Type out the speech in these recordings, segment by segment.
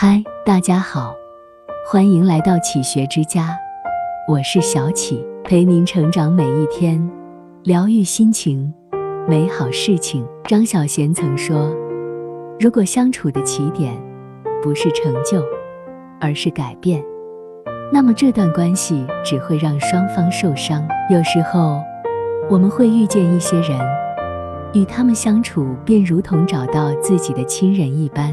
嗨，大家好，欢迎来到启学之家，我是小启，陪您成长每一天，疗愈心情，美好事情。张小娴曾说，如果相处的起点不是成就，而是改变，那么这段关系只会让双方受伤。有时候，我们会遇见一些人，与他们相处便如同找到自己的亲人一般。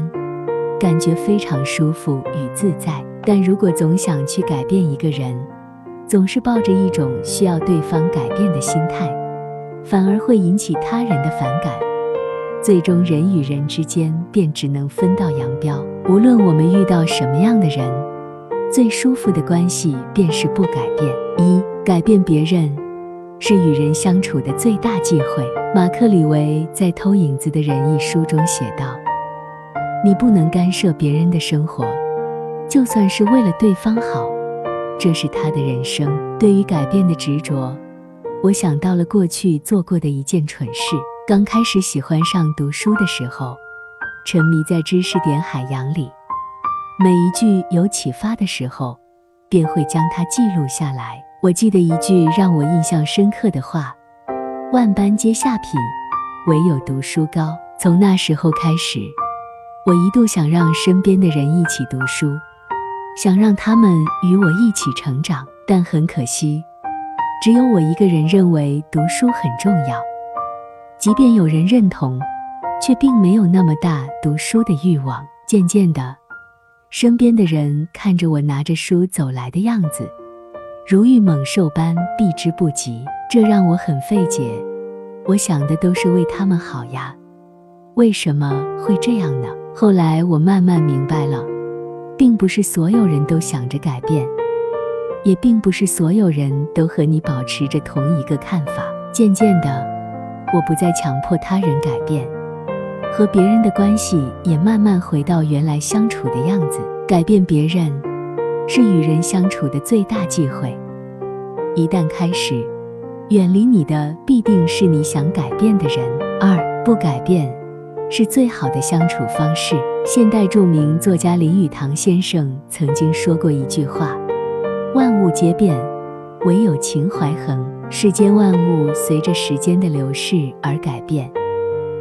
感觉非常舒服与自在，但如果总想去改变一个人，总是抱着一种需要对方改变的心态，反而会引起他人的反感，最终人与人之间便只能分道扬镳。无论我们遇到什么样的人，最舒服的关系便是不改变。一改变别人，是与人相处的最大忌讳。马克·李维在《偷影子的人》一书中写道。你不能干涉别人的生活，就算是为了对方好，这是他的人生。对于改变的执着，我想到了过去做过的一件蠢事。刚开始喜欢上读书的时候，沉迷在知识点海洋里，每一句有启发的时候，便会将它记录下来。我记得一句让我印象深刻的话：“万般皆下品，唯有读书高。”从那时候开始。我一度想让身边的人一起读书，想让他们与我一起成长，但很可惜，只有我一个人认为读书很重要。即便有人认同，却并没有那么大读书的欲望。渐渐的，身边的人看着我拿着书走来的样子，如遇猛兽般避之不及，这让我很费解。我想的都是为他们好呀，为什么会这样呢？后来我慢慢明白了，并不是所有人都想着改变，也并不是所有人都和你保持着同一个看法。渐渐的，我不再强迫他人改变，和别人的关系也慢慢回到原来相处的样子。改变别人，是与人相处的最大忌讳。一旦开始，远离你的必定是你想改变的人。二不改变。是最好的相处方式。现代著名作家林语堂先生曾经说过一句话：“万物皆变，唯有情怀恒。世间万物随着时间的流逝而改变，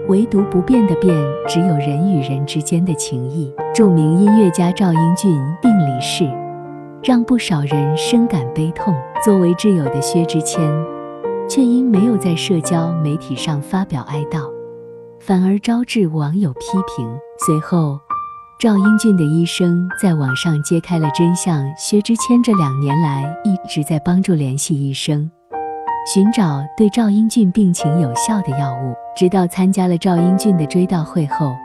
唯独不变的变，只有人与人之间的情谊。”著名音乐家赵英俊病离世，让不少人深感悲痛。作为挚友的薛之谦，却因没有在社交媒体上发表哀悼。反而招致网友批评。随后，赵英俊的医生在网上揭开了真相：薛之谦这两年来一直在帮助联系医生，寻找对赵英俊病情有效的药物。直到参加了赵英俊的追悼会后，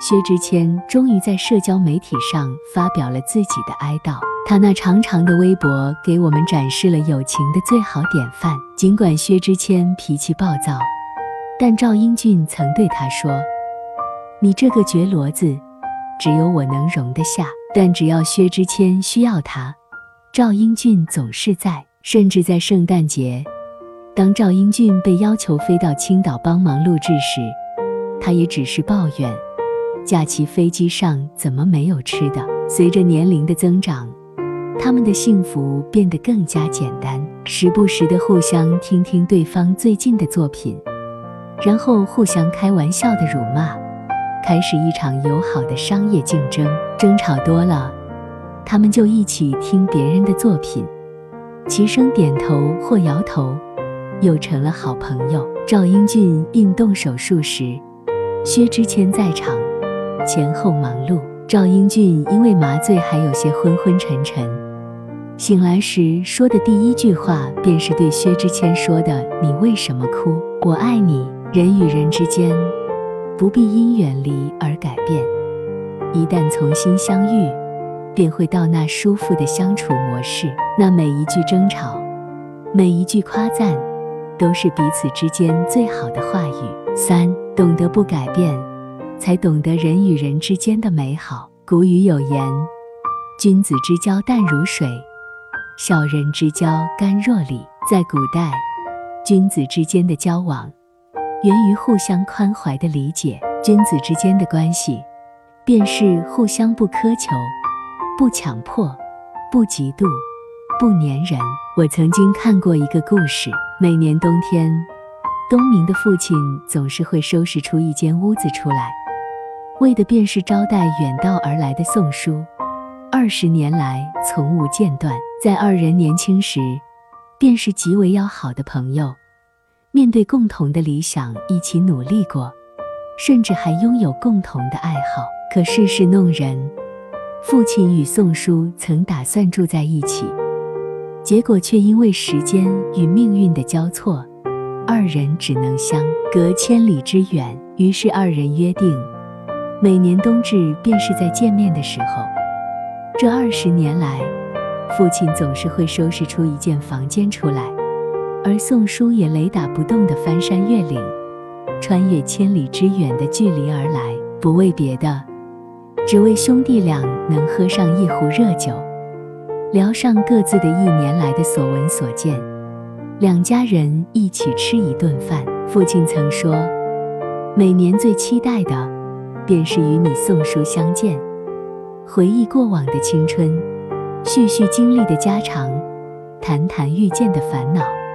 薛之谦终于在社交媒体上发表了自己的哀悼。他那长长的微博给我们展示了友情的最好典范。尽管薛之谦脾气暴躁。但赵英俊曾对他说：“你这个绝骡子，只有我能容得下。”但只要薛之谦需要他，赵英俊总是在。甚至在圣诞节，当赵英俊被要求飞到青岛帮忙录制时，他也只是抱怨：假期飞机上怎么没有吃的。随着年龄的增长，他们的幸福变得更加简单，时不时的互相听听对方最近的作品。然后互相开玩笑的辱骂，开始一场友好的商业竞争。争吵多了，他们就一起听别人的作品，齐声点头或摇头，又成了好朋友。赵英俊病动手术时，薛之谦在场，前后忙碌。赵英俊因为麻醉还有些昏昏沉沉，醒来时说的第一句话便是对薛之谦说的：“你为什么哭？我爱你。”人与人之间不必因远离而改变，一旦重新相遇，便会到那舒服的相处模式。那每一句争吵，每一句夸赞，都是彼此之间最好的话语。三，懂得不改变，才懂得人与人之间的美好。古语有言：“君子之交淡如水，小人之交甘若醴。”在古代，君子之间的交往。源于互相宽怀的理解，君子之间的关系便是互相不苛求，不强迫，不嫉妒，不粘人。我曾经看过一个故事，每年冬天，东明的父亲总是会收拾出一间屋子出来，为的便是招待远道而来的宋叔。二十年来从无间断，在二人年轻时，便是极为要好的朋友，面对共同的理想一起努力过，甚至还拥有共同的爱好。可世事弄人，父亲与宋叔曾打算住在一起，结果却因为时间与命运的交错，二人只能相隔千里之远。于是二人约定，每年冬至便是在见面的时候。这二十年来，父亲总是会收拾出一间房间出来，而宋书也雷打不动地翻山越岭，穿越千里之远的距离而来，不为别的，只为兄弟俩能喝上一壶热酒，聊上各自的一年来的所闻所见，两家人一起吃一顿饭。父亲曾说，每年最期待的，便是与你宋书相见。回忆过往的青春，叙叙经历的家常，谈谈遇见的烦恼。